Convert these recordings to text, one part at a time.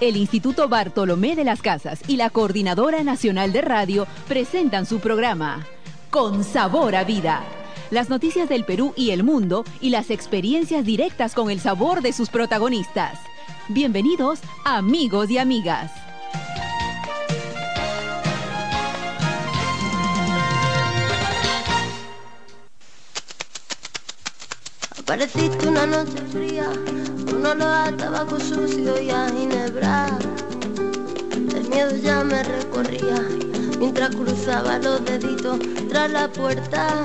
El Instituto Bartolomé de las Casas y la Coordinadora Nacional de Radio presentan su programa Con Sabor a Vida. Las noticias del Perú y el mundo y las experiencias directas con el sabor de sus protagonistas. Bienvenidos, amigos y amigas. Apareciste una noche fría, un olor a tabaco sucio y a ginebra. El miedo ya me recorría mientras cruzaba los deditos tras la puerta.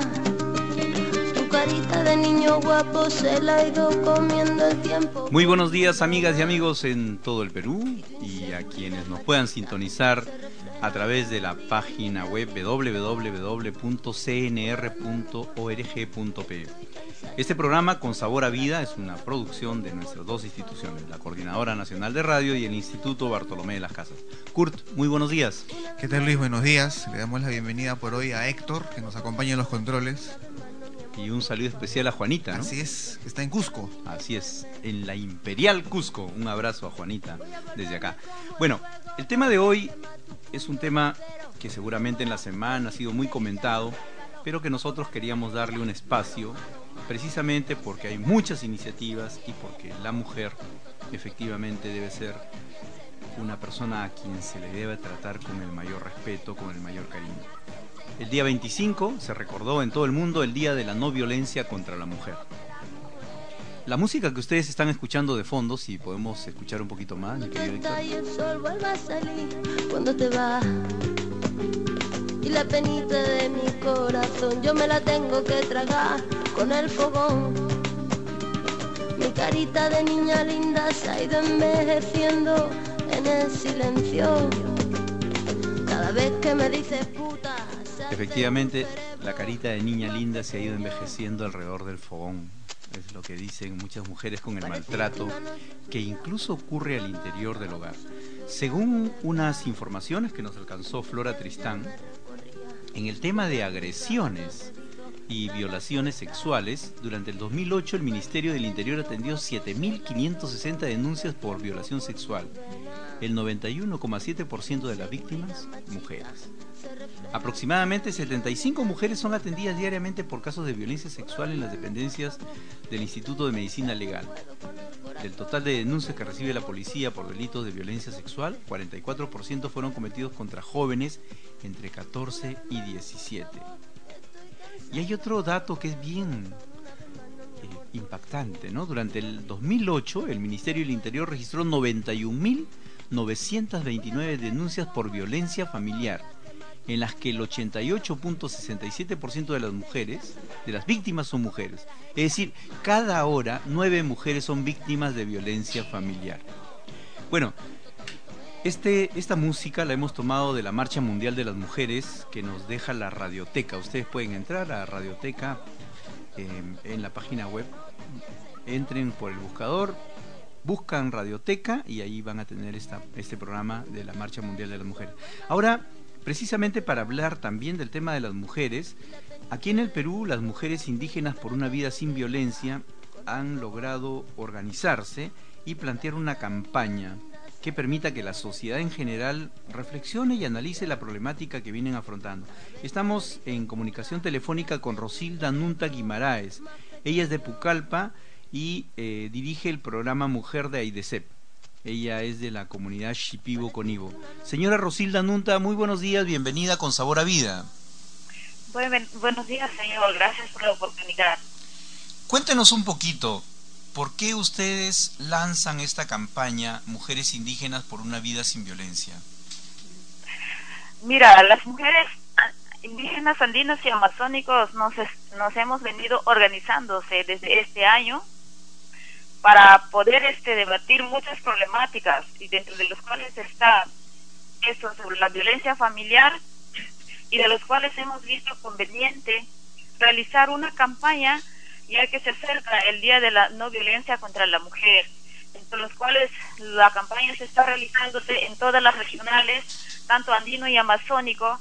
Tu carita de niño guapo se la ha ido comiendo el tiempo. Muy buenos días amigas y amigos en todo el Perú y a quienes nos puedan sintonizar a través de la página web www.cnr.org.pe. Este programa Con Sabor a Vida es una producción de nuestras dos instituciones, la Coordinadora Nacional de Radio y el Instituto Bartolomé de las Casas. Kurt, muy buenos días. ¿Qué tal Luis? Buenos días. Le damos la bienvenida por hoy a Héctor, que nos acompaña en los controles. Y un saludo especial a Juanita, ¿no? Así es, está en Cusco. Así es, en la Imperial Cusco. Un abrazo a Juanita desde acá. Bueno, el tema de hoy es un tema que seguramente en la semana ha sido muy comentado, pero que nosotros queríamos darle un espacio precisamente porque hay muchas iniciativas y porque la mujer efectivamente debe ser una persona a quien se le debe tratar con el mayor respeto, con el mayor cariño. El día 25 se recordó en todo el mundo el Día de la No Violencia contra la Mujer. La música que ustedes están escuchando de fondo, si podemos escuchar un poquito más, mi el sol. Y la penita de mi corazón yo me la tengo que tragar con el fogón. Mi carita de niña linda se ha ido envejeciendo en el silencio. Cada vez que me dices puta. Efectivamente, la carita de niña linda se ha ido envejeciendo alrededor del fogón. Es lo que dicen muchas mujeres con el maltrato que incluso ocurre al interior del hogar. Según unas informaciones que nos alcanzó Flora Tristán, en el tema de agresiones y violaciones sexuales, durante el 2008 el Ministerio del Interior atendió 7.560 denuncias por violación sexual. El 91,7% de las víctimas, mujeres. Aproximadamente 75 mujeres son atendidas diariamente por casos de violencia sexual en las dependencias del Instituto de Medicina Legal. Del total de denuncias que recibe la policía por delitos de violencia sexual, 44% fueron cometidos contra jóvenes entre 14 y 17. Y hay otro dato que es bien eh, impactante, ¿no? Durante el 2008, el Ministerio del Interior registró 91.929 denuncias por violencia familiar, en las que el 88.67% de las mujeres, de las víctimas son mujeres. Es decir, cada hora nueve mujeres son víctimas de violencia familiar. Bueno, este, esta música la hemos tomado de la Marcha Mundial de las Mujeres que nos deja la radioteca. Ustedes pueden entrar a radioteca eh, en la página web. Entren por el buscador, buscan radioteca y ahí van a tener esta, este programa de la Marcha Mundial de las Mujeres. Ahora, precisamente para hablar también del tema de las mujeres, aquí en el Perú las mujeres indígenas por una vida sin violencia han logrado organizarse y plantear una campaña que permita que la sociedad en general reflexione y analice la problemática que vienen afrontando. Estamos en comunicación telefónica con Rosilda Nunta Guimaraes. Ella es de Pucallpa y eh, dirige el programa Mujer de Aidecep. Ella es de la comunidad Shipibo Conibo. Señora Rosilda Nunta, muy buenos días, bienvenida con Sabor a Vida. Buen- buenos días, señor. Gracias por la oportunidad. Cuéntenos un poquito, ¿por qué ustedes lanzan esta campaña Mujeres Indígenas por una vida sin violencia? Mira, las mujeres indígenas andinos y amazónicos nos, nos hemos venido organizándose desde este año para poder este debatir muchas problemáticas y dentro de los cuales está eso sobre la violencia familiar y de los cuales hemos visto conveniente realizar una campaña ya que se acerca el Día de la No Violencia contra la Mujer, entre los cuales la campaña se está realizándose en todas las regionales, tanto andino y amazónico,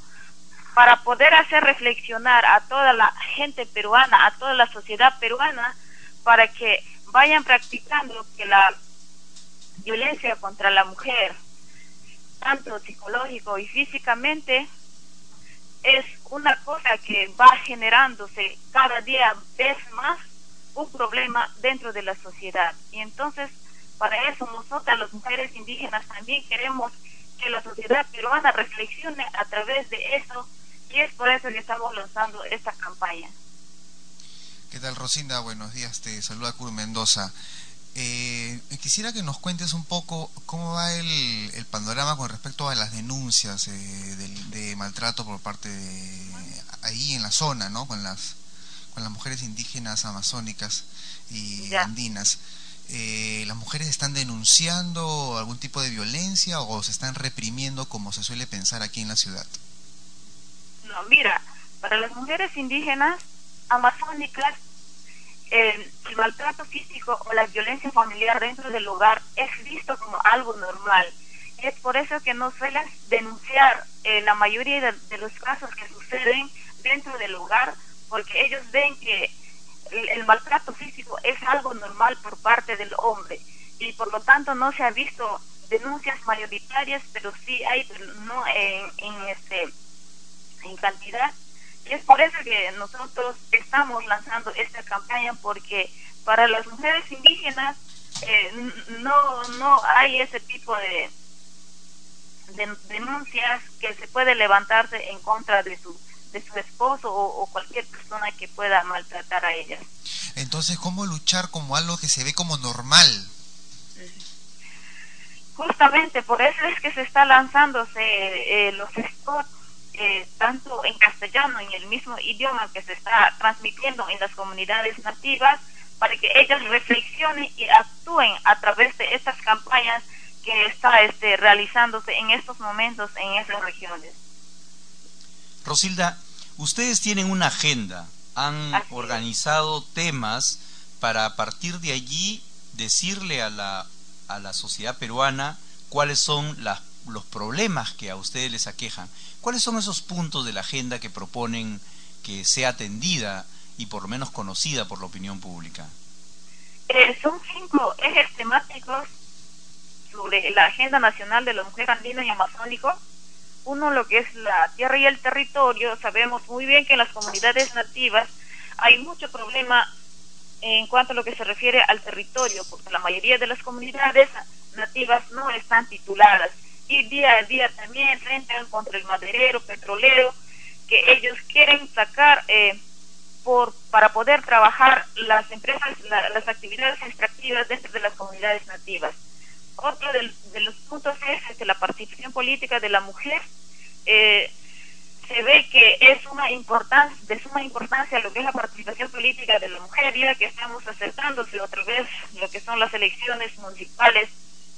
para poder hacer reflexionar a toda la gente peruana, a toda la sociedad peruana, para que vayan practicando que la violencia contra la mujer, tanto psicológico y físicamente, es una cosa que va generándose cada día vez más un problema dentro de la sociedad. Y entonces, para eso nosotras, las mujeres indígenas, también queremos que la sociedad peruana reflexione a través de eso y es por eso que estamos lanzando esta campaña. ¿Qué tal, Rosinda? Buenos días, te saluda Cur Mendoza. Eh, quisiera que nos cuentes un poco cómo va el, el panorama con respecto a las denuncias eh, de, maltrato por parte de ahí en la zona, ¿no? Con las con las mujeres indígenas amazónicas y andinas. Eh, ¿Las mujeres están denunciando algún tipo de violencia o se están reprimiendo como se suele pensar aquí en la ciudad? No, mira, para las mujeres indígenas amazónicas el maltrato físico o la violencia familiar dentro del hogar es visto como algo normal. Es por eso que no suelen denunciar eh, la mayoría de, los casos que suceden dentro del hogar, porque ellos ven que el, maltrato físico es algo normal por parte del hombre y por lo tanto no se ha visto denuncias mayoritarias, pero sí hay, no en, en este en cantidad y es por eso que nosotros estamos lanzando esta campaña porque para las mujeres indígenas eh, no no hay ese tipo de, denuncias que se puede levantarse en contra de su de su esposo o, cualquier persona que pueda maltratar a ellas. Entonces, ¿cómo luchar como algo que se ve como normal? Justamente por eso es que se está lanzándose eh, los spots eh, tanto en castellano, en el mismo idioma que se está transmitiendo en las comunidades nativas, para que ellas reflexionen y actúen a través de estas campañas que está este, realizándose en estos momentos en esas regiones. Rosilda, ustedes tienen una agenda, han organizado temas para a partir de allí decirle a la, a la sociedad peruana cuáles son las, los problemas que a ustedes les aquejan. ¿Cuáles son esos puntos de la agenda que proponen que sea atendida y por lo menos conocida por la opinión pública? Eh, son cinco ejes temáticos sobre la Agenda Nacional de la Mujer Andina y Amazónico. Uno, lo que es la tierra y el territorio. Sabemos muy bien que en las comunidades nativas hay mucho problema en cuanto a lo que se refiere al territorio, porque la mayoría de las comunidades nativas no están tituladas y día a día también enfrentan contra el maderero, petrolero, que ellos quieren sacar eh, por para poder trabajar las empresas, las actividades extractivas dentro de las comunidades nativas. Otro de, los puntos es este, la participación política de la mujer. Eh, se ve que es una importancia, de suma importancia lo que es la participación política de la mujer, ya que estamos acercándose otra vez lo que son las elecciones municipales,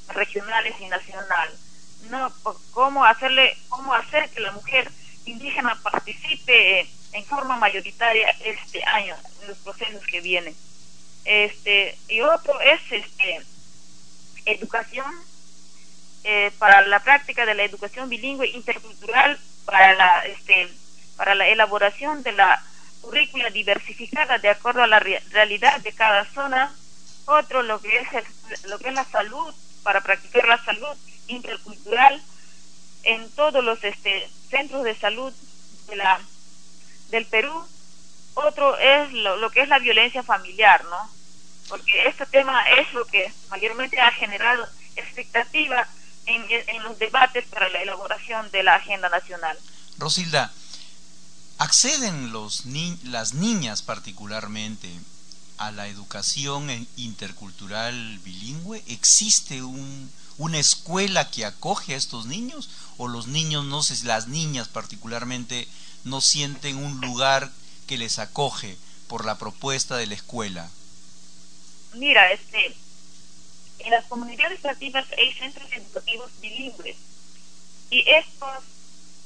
regionales y nacionales no cómo hacerle cómo hacer que la mujer indígena participe en forma mayoritaria este año en los procesos que vienen este y otro es este educación eh, para la práctica de la educación bilingüe intercultural para la este para la elaboración de la currícula diversificada de acuerdo a la realidad de cada zona. Otro lo que es lo que es la salud para practicar la salud intercultural en todos los este, centros de salud de la, del Perú. Otro es lo, que es la violencia familiar, ¿no? Porque este tema es lo que mayormente ha generado expectativa en, en los debates para la elaboración de la agenda nacional. Rosilda, ¿acceden los ni las niñas particularmente a la educación intercultural bilingüe? ¿Existe un, una escuela que acoge a estos niños o los niños no sé las niñas particularmente no sienten un lugar que les acoge por la propuesta de la escuela mira este en las comunidades nativas hay centros educativos bilingües y estos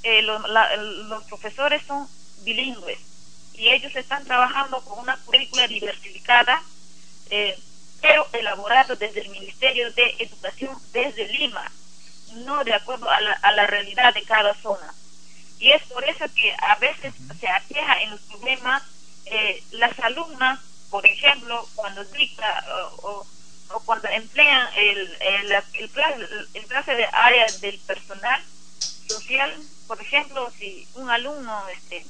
eh, los profesores son bilingües y ellos están trabajando con una currícula diversificada eh, pero elaborado desde el Ministerio de Educación desde Lima, no de acuerdo a la, a la realidad de cada zona. Y es por eso que a veces se aqueja en los problemas eh, las alumnas, por ejemplo, cuando dicta o, o cuando emplean el, el, el, clase de área del personal social, por ejemplo, si un alumno, este,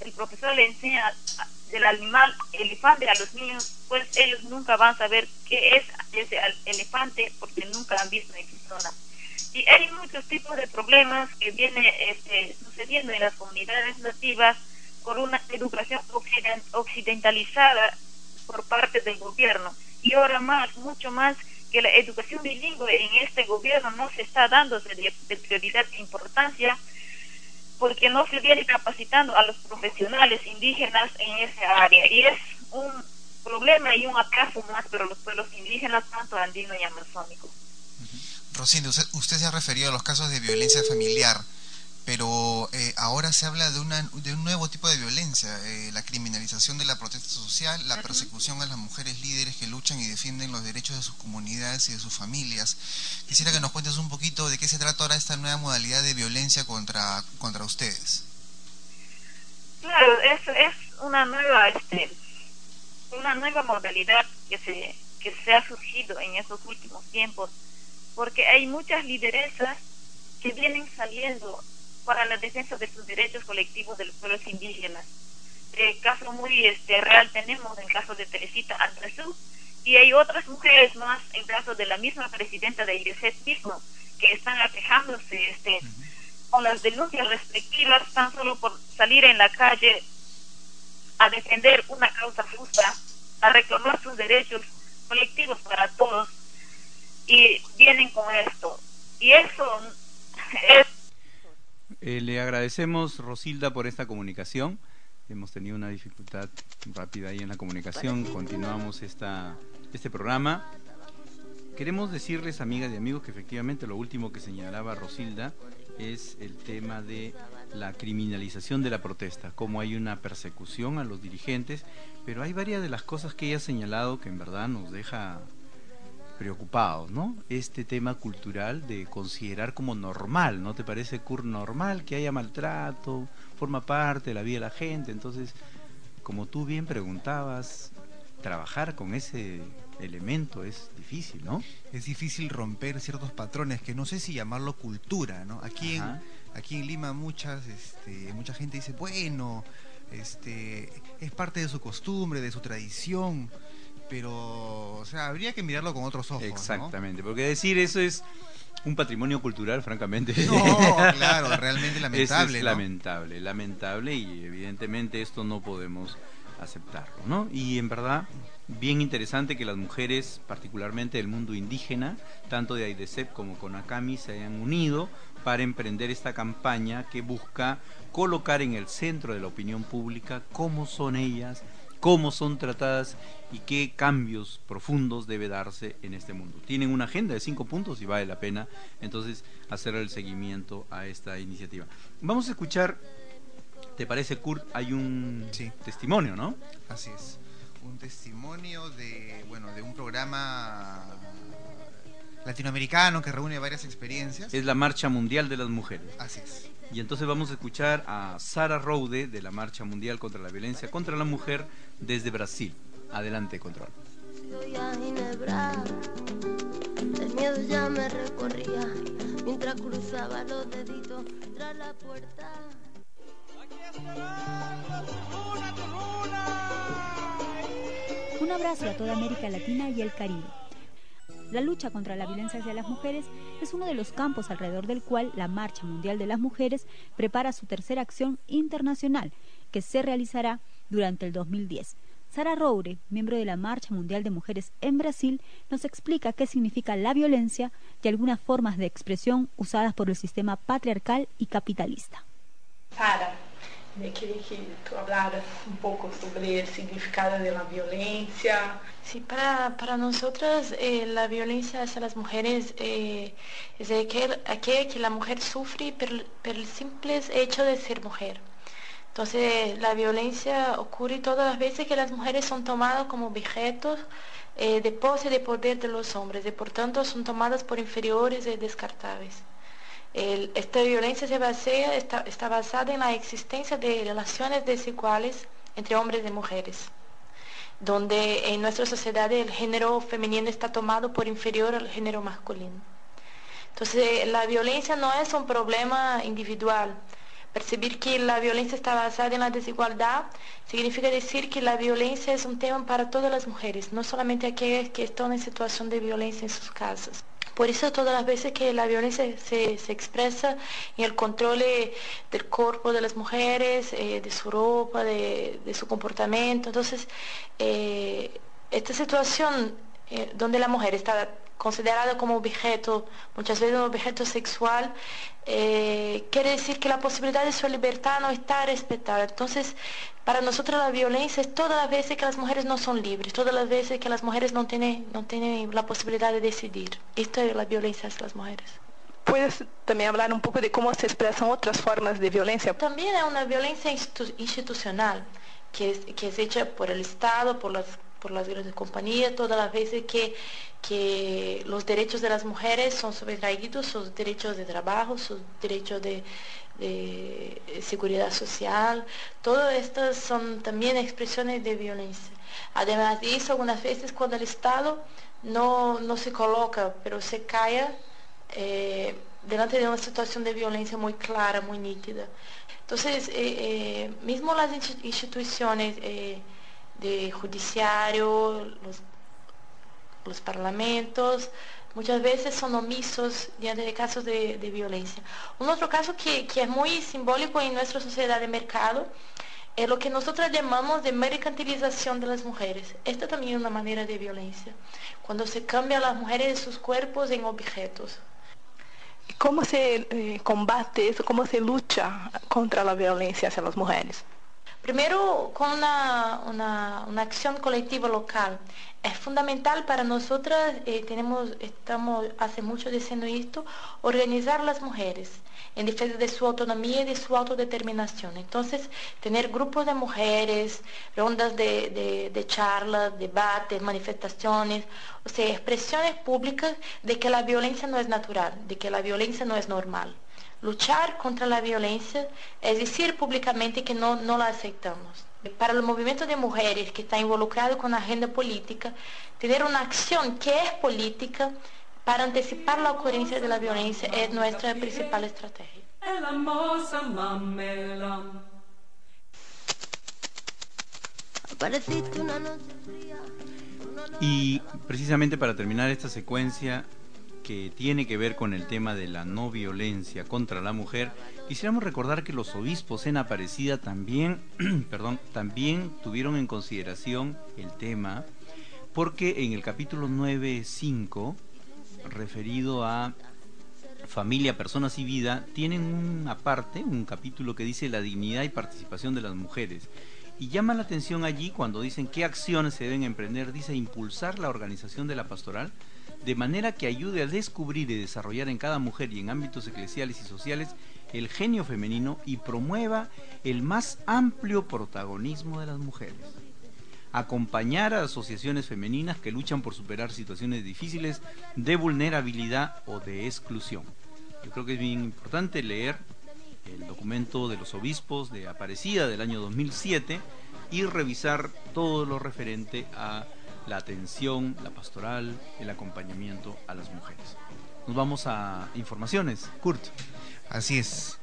el profesor le enseña del animal elefante a los niños, pues ellos nunca van a saber qué es ese elefante porque nunca han visto en persona. Y hay muchos tipos de problemas que vienen este, sucediendo en las comunidades nativas por una educación occidentalizada por parte del gobierno. Y ahora más, mucho más, que la educación bilingüe en este gobierno no se está dando de, de prioridad e importancia porque no se viene capacitando a los profesionales indígenas en esa área. Y es un problema y un atraso más para los pueblos indígenas, tanto andino y amazónico. Rosinda, usted, se ha referido a los casos de violencia familiar, pero eh, ahora se habla de, una, de un nuevo tipo de violencia, eh, la criminalización de la protesta social, la persecución a las mujeres líderes que luchan y defienden los derechos de sus comunidades y de sus familias. Quisiera que nos cuentes un poquito de qué se trata ahora esta nueva modalidad de violencia contra, contra ustedes. Claro, es, es una nueva este, una nueva modalidad que se, que se ha surgido en estos últimos tiempos porque hay muchas lideresas que vienen saliendo para la defensa de sus derechos colectivos de los pueblos indígenas. El caso muy este, real tenemos el caso de Teresita Andresú y hay otras mujeres más, en caso de la misma presidenta de IRESET mismo, que están aquejándose este, con las denuncias respectivas tan solo por salir en la calle a defender una causa justa, a reclamar sus derechos colectivos para todos y vienen con esto. Y eso es... Eh, le agradecemos, Rosilda, por esta comunicación. Hemos tenido una dificultad rápida ahí en la comunicación. Continuamos esta, este programa. Queremos decirles, amigas y amigos, que efectivamente lo último que señalaba Rosilda es el tema de la criminalización de la protesta, cómo hay una persecución a los dirigentes, pero hay varias de las cosas que ella ha señalado que en verdad nos deja preocupados, ¿no? Este tema cultural de considerar como normal, ¿no te parece, Kurt, normal que haya maltrato, forma parte de la vida de la gente? Entonces, como tú bien preguntabas, trabajar con ese elemento es difícil, ¿no? Es difícil romper ciertos patrones que no sé si llamarlo cultura, ¿no? Aquí en, aquí en Lima muchas este, mucha gente dice, bueno, este es parte de su costumbre, de su tradición pero, o sea, habría que mirarlo con otros ojos. Exactamente, porque decir eso es un patrimonio cultural, francamente. No, claro, realmente lamentable. es lamentable, lamentable y evidentemente esto no podemos aceptarlo, ¿no? Y en verdad, bien interesante que las mujeres, particularmente del mundo indígena, tanto de AIDESEP como con ACAMI, se hayan unido para emprender esta campaña que busca colocar en el centro de la opinión pública cómo son ellas, cómo son tratadas y qué cambios profundos debe darse en este mundo. Tienen una agenda de cinco puntos y vale la pena entonces hacer el seguimiento a esta iniciativa. Vamos a escuchar, ¿te parece Kurt? Hay un testimonio, ¿no? Así es, un testimonio de, bueno, de un programa latinoamericano que reúne varias experiencias. Es la Marcha Mundial de las Mujeres. Así es. Y entonces vamos a escuchar a Sara Roude de la Marcha Mundial contra la Violencia contra la Mujer desde Brasil. Adelante, control. El miedo ya me recorría mientras cruzaba los deditos tras la puerta. Un abrazo a toda América Latina y el Caribe. La lucha contra la violencia hacia las mujeres es uno de los campos alrededor del cual la Marcha Mundial de las Mujeres prepara su tercera acción internacional, que se realizará durante el 2010. Sara Roure, miembro de la Marcha Mundial de Mujeres en Brasil, nos explica qué significa la violencia y algunas formas de expresión usadas por el sistema patriarcal y capitalista. Me quería que tú hablaras un poco sobre el significado de la violencia. Sí, para, para nosotras eh, la violencia hacia las mujeres eh, es aquella que la mujer sufre por, por el simple hecho de ser mujer. Entonces la violencia ocurre todas las veces que las mujeres son tomadas como objetos eh, de pose de poder de los hombres y por tanto son tomadas por inferiores y descartables. Esta violencia se basa, está, está, basada en la existencia de relaciones desiguales entre hombres y mujeres. donde en nuestra sociedad el género femenino está tomado por inferior al género masculino. Entonces, la violencia no es un problema individual. Percibir que la violencia está basada en la desigualdad significa decir que la violencia es un tema para todas las mujeres, no solamente aquellas que están en situación de violencia en sus casas. Por eso todas las veces que la violencia se, expresa en el control del cuerpo de las mujeres, eh, de su ropa, de, su comportamiento, entonces eh, esta situación eh, donde la mujer está considerada como objeto, muchas veces un objeto sexual, quiere decir que la posibilidad de su libertad no está respetada. Entonces, para nosotros la violencia es todas las veces que las mujeres no son libres, todas las veces que las mujeres no tienen, no tienen la posibilidad de decidir. Esto es la violencia hacia las mujeres. ¿Puedes también hablar un poco de cómo se expresan otras formas de violencia? También hay una violencia institucional que es, que es hecha por el Estado, por las por las grandes compañías, todas las veces que, que los derechos de las mujeres son sobretraídos, sus derechos de trabajo, sus derechos de, de seguridad social, todo esto son también expresiones de violencia. Además de eso, algunas veces cuando el Estado no, se coloca, pero se calla eh, delante de una situación de violencia muy clara, muy nítida. Entonces, eh, eh, mismo las instituciones de judiciario, los, parlamentos, muchas veces son omisos diante de casos de, violencia. Un otro caso que, es muy simbólico en nuestra sociedad de mercado es lo que nosotros llamamos de mercantilización de las mujeres. Esta también es una manera de violencia, cuando se cambian las mujeres de sus cuerpos en objetos. ¿Cómo se eh, combate eso? ¿Cómo se lucha contra la violencia hacia las mujeres? Primero, con una, una, acción colectiva local. Es fundamental para nosotras, eh, tenemos, estamos hace mucho diciendo esto, organizar las mujeres en defensa de su autonomía y de su autodeterminación. Entonces, tener grupos de mujeres, rondas de, de, de charlas, debates, manifestaciones, o sea, expresiones públicas de que la violencia no es natural, de que la violencia no es normal. Luchar contra la violencia es decir públicamente que no, no la aceptamos. Para el movimiento de mujeres que está involucrado con la agenda política, tener una acción que es política para anticipar la ocurrencia de la violencia es nuestra principal estrategia. Y precisamente para terminar esta secuencia, que tiene que ver con el tema de la no violencia contra la mujer, quisiéramos recordar que los obispos en Aparecida también, perdón, también tuvieron en consideración el tema, porque en el capítulo 9.5, referido a familia, personas y vida, tienen una parte, un capítulo que dice la dignidad y participación de las mujeres. Y llama la atención allí cuando dicen qué acciones se deben emprender, dice impulsar la organización de la pastoral de manera que ayude a descubrir y desarrollar en cada mujer y en ámbitos eclesiales y sociales el genio femenino y promueva el más amplio protagonismo de las mujeres. Acompañar a asociaciones femeninas que luchan por superar situaciones difíciles de vulnerabilidad o de exclusión. Yo creo que es bien importante leer el documento de los obispos de Aparecida del año 2007 y revisar todo lo referente a la atención, la pastoral, el acompañamiento a las mujeres. Nos vamos a informaciones. Kurt. Así es.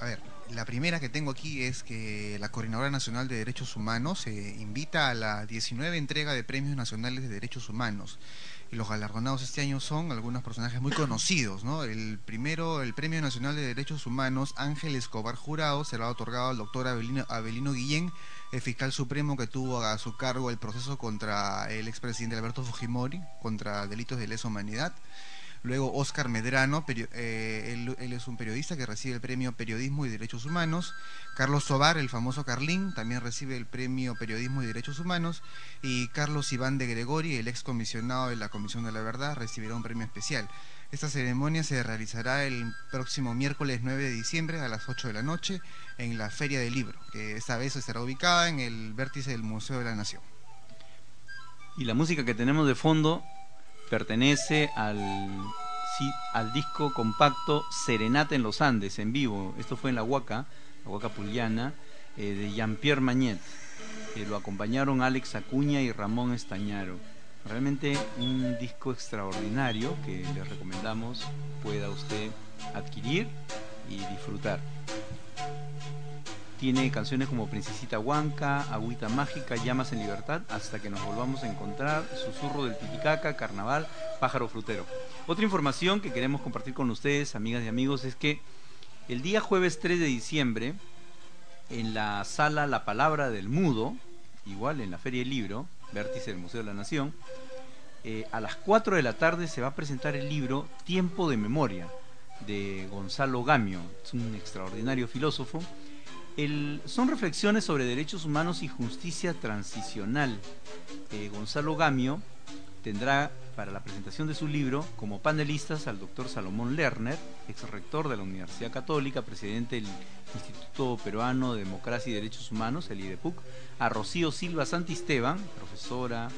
A ver, la primera que tengo aquí es que la Coordinadora Nacional de Derechos Humanos eh, invita a la 19 entrega de Premios Nacionales de Derechos Humanos. Y los galardonados este año son algunos personajes muy conocidos, ¿no? El primero, el Premio Nacional de Derechos Humanos, Ángel Escobar Jurado, será otorgado al doctor Abelino, Abelino Guillén, el fiscal supremo que tuvo a su cargo el proceso contra el expresidente Alberto Fujimori, contra delitos de lesa humanidad. Luego Oscar Medrano, eh, él, es un periodista que recibe el premio Periodismo y Derechos Humanos. Carlos Sobar, el famoso Carlín, también recibe el premio Periodismo y Derechos Humanos. Y Carlos Iván de Gregori, el ex comisionado de la Comisión de la Verdad, recibirá un premio especial. Esta ceremonia se realizará el próximo miércoles 9 de diciembre a las 8 de la noche en la Feria del Libro, que esta vez estará ubicada en el vértice del Museo de la Nación. Y la música que tenemos de fondo pertenece al, disco compacto Serenata en los Andes, en vivo. Esto fue en la Huaca, la Huaca Puliana, eh, de Jean-Pierre Magnet. lo acompañaron Alex Acuña y Ramón Estañaro. Realmente un disco extraordinario que les recomendamos pueda usted adquirir y disfrutar. Tiene canciones como Princesita Huanca, Agüita Mágica, Llamas en Libertad, hasta que nos volvamos a encontrar, Susurro del Titicaca, Carnaval, Pájaro Frutero. Otra información que queremos compartir con ustedes, amigas y amigos, es que el día jueves 3 de diciembre, en la sala La Palabra del Mudo, igual en la Feria del Libro, vértice del Museo de la Nación, eh, a las 4 de la tarde se va a presentar el libro Tiempo de Memoria de Gonzalo Gamio, es un extraordinario filósofo son reflexiones sobre derechos humanos y justicia transicional. Eh, Gonzalo Gamio tendrá para la presentación de su libro como panelistas al doctor Salomón Lerner, ex rector de la Universidad Católica, presidente del Instituto Peruano de Democracia y Derechos Humanos, el IDEPUC, a Rocío Silva Santisteban, profesora,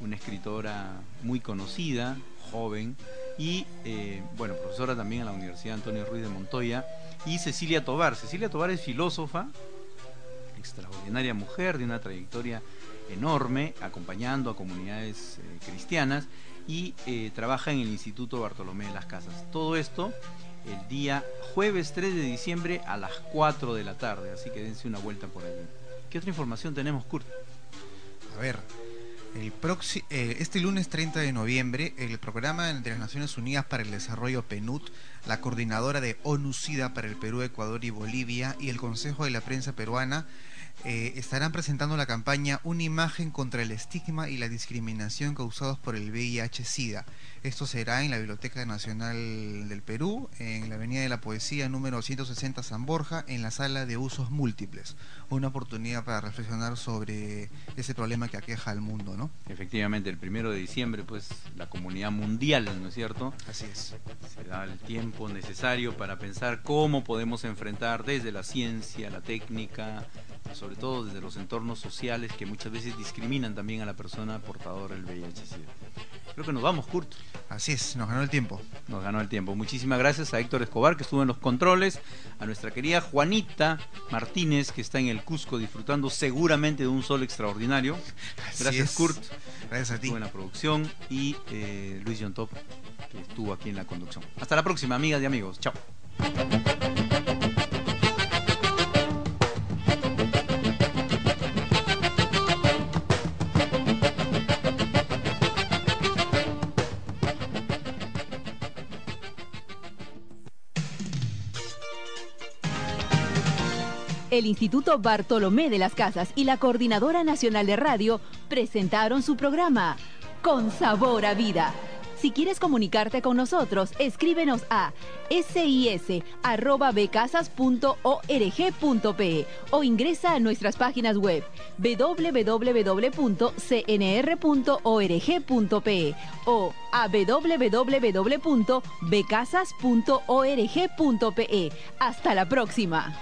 una escritora muy conocida, joven, y eh, bueno, profesora también en la Universidad Antonio Ruiz de Montoya, y Cecilia Tobar. Cecilia Tobar es filósofa, extraordinaria mujer de una trayectoria enorme, acompañando a comunidades eh, cristianas y eh, trabaja en el Instituto Bartolomé de las Casas. Todo esto el día jueves 3 de diciembre a las 4 de la tarde, así que dense una vuelta por allí. ¿Qué otra información tenemos, Kurt? A ver, el eh, este lunes 30 de noviembre, el Programa de las Naciones Unidas para el Desarrollo PNUD, la Coordinadora de ONU-SIDA para el Perú, Ecuador y Bolivia y el Consejo de la Prensa Peruana eh, estarán presentando la campaña Una imagen contra el estigma y la discriminación causados por el VIH-Sida. Esto será en la Biblioteca Nacional del Perú, en la Avenida de la Poesía número 160 San Borja, en la sala de usos múltiples. Una oportunidad para reflexionar sobre ese problema que aqueja al mundo, ¿no? Efectivamente, el primero de diciembre, pues la comunidad mundial, ¿no es cierto? Así es. Se da el tiempo necesario para pensar cómo podemos enfrentar desde la ciencia, la técnica, sobre todo desde los entornos sociales que muchas veces discriminan también a la persona portadora del VIH-Sida. Creo que nos vamos, Kurt. Así es, nos ganó el tiempo. Nos ganó el tiempo. Muchísimas gracias a Héctor Escobar, que estuvo en los controles, a nuestra querida Juanita Martínez, que está en el Cusco disfrutando seguramente de un sol extraordinario. gracias, Kurt. Gracias a ti. Buena producción. Y eh, Luis John Top, que estuvo aquí en la conducción. Hasta la próxima, amigas y amigos. Chao. El Instituto Bartolomé de las Casas y la Coordinadora Nacional de Radio presentaron su programa Con Sabor a Vida. Si quieres comunicarte con nosotros, escríbenos a sis.becasas.org.pe o ingresa a nuestras páginas web www.cnr.org.pe o a www.becasas.org.pe. Hasta la próxima.